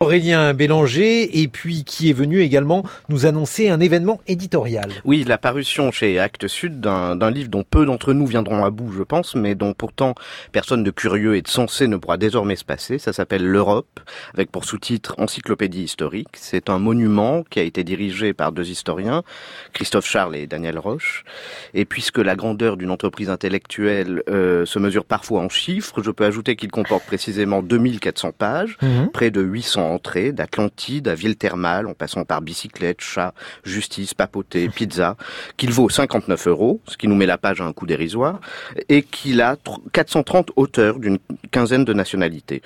Aurélien Bélanger, et puis qui est venu également nous annoncer un événement éditorial. Oui, la parution chez Actes Sud d'un livre dont peu d'entre nous viendront à bout, je pense, mais dont pourtant personne de curieux et de sensé ne pourra désormais se passer. Ça s'appelle L'Europe, avec pour sous-titre Encyclopédie historique. C'est un monument qui a été dirigé par deux historiens, Christophe Charles et Daniel Roche. Et puisque la grandeur d'une entreprise intellectuelle euh, se mesure parfois en chiffres, je peux ajouter qu'il comporte précisément 2400 pages, mmh. près de 800 d'Atlantide à ville thermale, en passant par bicyclette, chat, justice, papoté, pizza, qu'il vaut 59 euros, ce qui nous met la page à un coût dérisoire, et qu'il a 430 auteurs d'une quinzaine de nationalités.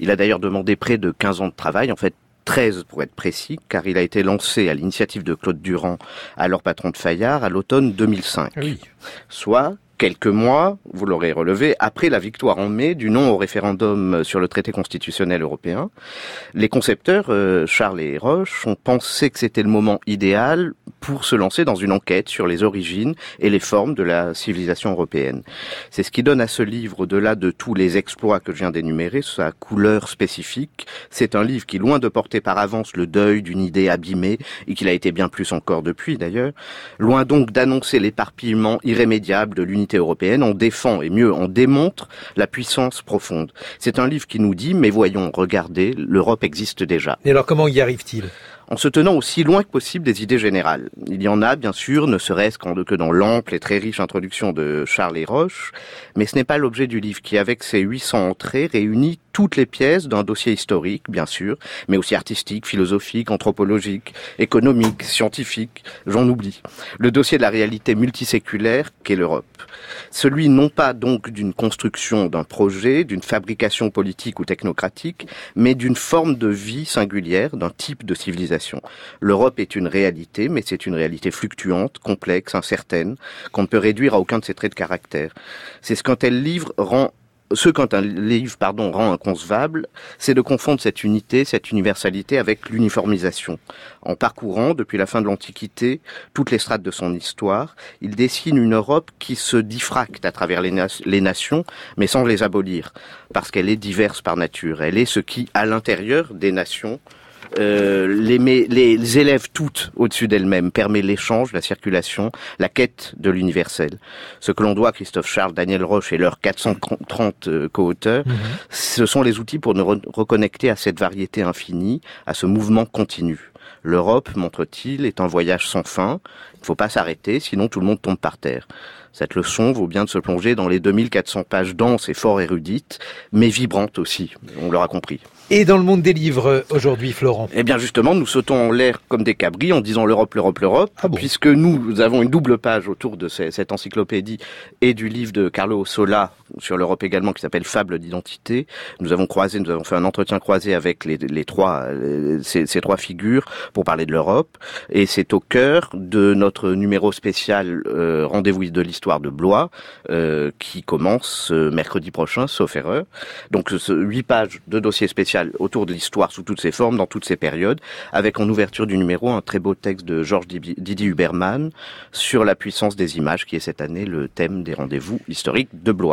Il a d'ailleurs demandé près de 15 ans de travail, en fait 13 pour être précis, car il a été lancé à l'initiative de Claude Durand, alors patron de Fayard, à l'automne 2005. Oui. Soit quelques mois, vous l'aurez relevé, après la victoire en mai du non au référendum sur le traité constitutionnel européen, les concepteurs, euh, Charles et Roche, ont pensé que c'était le moment idéal pour se lancer dans une enquête sur les origines et les formes de la civilisation européenne. C'est ce qui donne à ce livre, au-delà de tous les exploits que je viens d'énumérer, sa couleur spécifique. C'est un livre qui, loin de porter par avance le deuil d'une idée abîmée, et qu'il a été bien plus encore depuis d'ailleurs, loin donc d'annoncer l'éparpillement irrémédiable de l'unité européenne, on défend et mieux on démontre la puissance profonde. C'est un livre qui nous dit, mais voyons, regardez, l'Europe existe déjà. Et alors comment y arrive-t-il? En se tenant aussi loin que possible des idées générales. Il y en a, bien sûr, ne serait-ce que dans l'ample et très riche introduction de Charles et Roche, mais ce n'est pas l'objet du livre qui, avec ses 800 entrées, réunit toutes les pièces d'un dossier historique, bien sûr, mais aussi artistique, philosophique, anthropologique, économique, scientifique, j'en oublie. Le dossier de la réalité multiséculaire qu'est l'Europe. Celui non pas donc d'une construction d'un projet, d'une fabrication politique ou technocratique, mais d'une forme de vie singulière, d'un type de civilisation L'Europe est une réalité, mais c'est une réalité fluctuante, complexe, incertaine, qu'on ne peut réduire à aucun de ses traits de caractère. C'est ce qu'un tel livre rend ce qu'un livre pardon, rend inconcevable, c'est de confondre cette unité, cette universalité avec l'uniformisation. En parcourant, depuis la fin de l'Antiquité, toutes les strates de son histoire, il dessine une Europe qui se diffracte à travers les, les nations, mais sans les abolir, parce qu'elle est diverse par nature. Elle est ce qui, à l'intérieur des nations, euh, les, les, élèves toutes au-dessus d'elles-mêmes, permet l'échange, la circulation, la quête de l'universel. Ce que l'on doit à Christophe Charles, Daniel Roche et leurs 430 euh, co-auteurs, mhm. ce sont les outils pour nous reconnecter à cette variété infinie, à ce mouvement continu. L'Europe, montre-t-il, est un voyage sans fin. Il ne faut pas s'arrêter, sinon tout le monde tombe par terre. Cette leçon vaut bien de se plonger dans les 2400 pages denses et fort érudites, mais vibrantes aussi, on l'aura compris. Et dans le monde des livres aujourd'hui, Florent? Eh bien justement, nous sautons en l'air comme des cabris en disant l'Europe, l'Europe, l'Europe, ah puisque nous avons une double page autour de cette encyclopédie et du livre de Carlo Sola sur l'Europe également qui s'appelle Fable d'identité. Nous avons croisé, nous avons fait un entretien croisé avec les, les trois, euh, ces, ces, trois figures pour parler de l'Europe, et c'est au cœur de notre numéro spécial euh, Rendez-vous de l'histoire de Blois euh, qui commence mercredi prochain, sauf erreur. Donc huit pages de dossier spécial autour de l'histoire sous toutes ses formes, dans toutes ses périodes, avec en ouverture du numéro un très beau texte de Georges Didier Huberman sur la puissance des images, qui est cette année le thème des rendez-vous historiques de Blois.